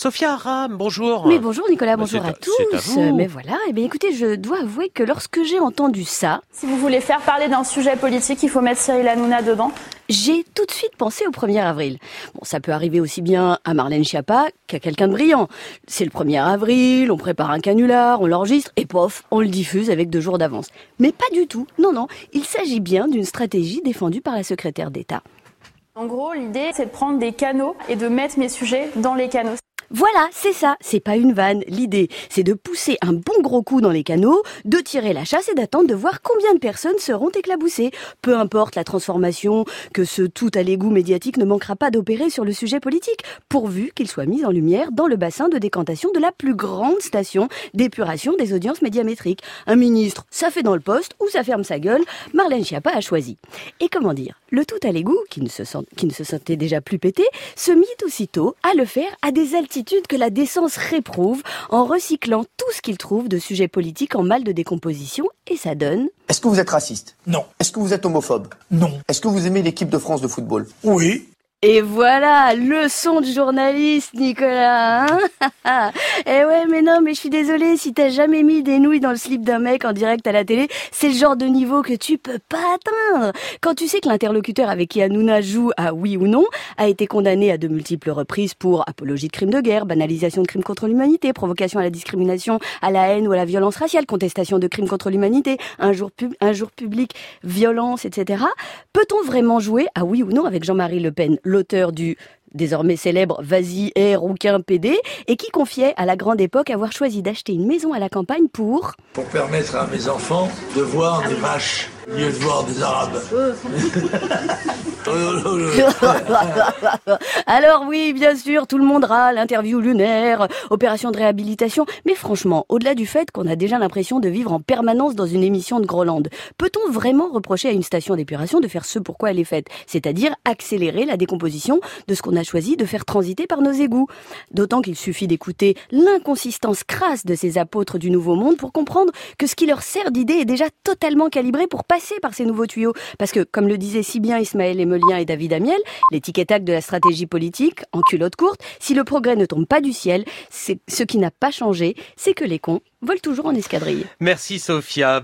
Sophia Aram, bonjour. Mais bonjour Nicolas, Bah, bonjour à à- c'est à tous. vous. Mais voilà, eh bien écoutez, je dois avouer que lorsque j'ai entendu ça, Si vous voulez faire parler d'un sujet politique, il faut mettre Cyril Hanouna dedans. j'ai tout de suite pensé au 1er avril. Bon, ça peut arriver aussi bien à Marlène Schiappa qu'à quelqu'un de brillant. C'est le 1er avril, on prépare un canular, on l'enregistre et pof, on le diffuse avec deux jours d'avance. Mais pas du tout. Non, non, il s'agit bien d'une stratégie défendue par la secrétaire d'État. En gros, l'idée, c'est de prendre des canaux et de mettre mes sujets dans les canaux. Voilà, c'est ça, c'est pas une vanne. L'idée, c'est de pousser un bon gros coup dans les canaux, de tirer la chasse et d'attendre de voir combien de personnes seront éclaboussées. Peu importe la transformation que ce tout à l'égout médiatique ne manquera pas d'opérer sur le sujet politique, pourvu qu'il soit mis en lumière dans le bassin de décantation de la plus grande station d'épuration des audiences médiamétriques. Un ministre, ça fait dans le poste ou ça ferme sa gueule, Marlène Schiappa a choisi. Et comment dire, le tout à l'égout, qui ne se sent- qui ne se sentait déjà plus pété, se mit aussitôt à le faire à des altitudes que la décence réprouve en recyclant tout ce qu'il trouve de sujets politiques en mal de décomposition et ça donne Est-ce que vous êtes raciste? Non. Est-ce que vous êtes homophobe? Non. Est-ce que vous aimez l'équipe de France de football? Oui. Et voilà, leçon de journaliste, Nicolas. Hein eh ouais, mais non, mais je suis désolée, si t'as jamais mis des nouilles dans le slip d'un mec en direct à la télé, c'est le genre de niveau que tu peux pas atteindre. Quand tu sais que l'interlocuteur avec qui Hanouna joue à oui ou non a été condamné à de multiples reprises pour apologie de crimes de guerre, banalisation de crimes contre l'humanité, provocation à la discrimination, à la haine ou à la violence raciale, contestation de crimes contre l'humanité, un jour, un jour public, violence, etc. Peut-on vraiment jouer à oui ou non avec Jean-Marie Le Pen, l'auteur du désormais célèbre Vas-y, rouquin PD, et qui confiait à la grande époque avoir choisi d'acheter une maison à la campagne pour... Pour permettre à mes enfants de voir des vaches lieu de voir des arabes. Alors oui, bien sûr, tout le monde râle, interview lunaire, opération de réhabilitation, mais franchement, au-delà du fait qu'on a déjà l'impression de vivre en permanence dans une émission de Groland, peut-on vraiment reprocher à une station d'épuration de faire ce pourquoi elle est faite, c'est-à-dire accélérer la décomposition de ce qu'on a choisi de faire transiter par nos égouts? D'autant qu'il suffit d'écouter l'inconsistance crasse de ces apôtres du Nouveau Monde pour comprendre que ce qui leur sert d'idée est déjà totalement calibré pour passer par ces nouveaux tuyaux. Parce que, comme le disaient si bien Ismaël Emelien et David Amiel, l'étiquetage de la stratégie politique, en culotte courte, si le progrès ne tombe pas du ciel, ce qui n'a pas changé, c'est que les cons volent toujours en escadrille. Merci Sophia.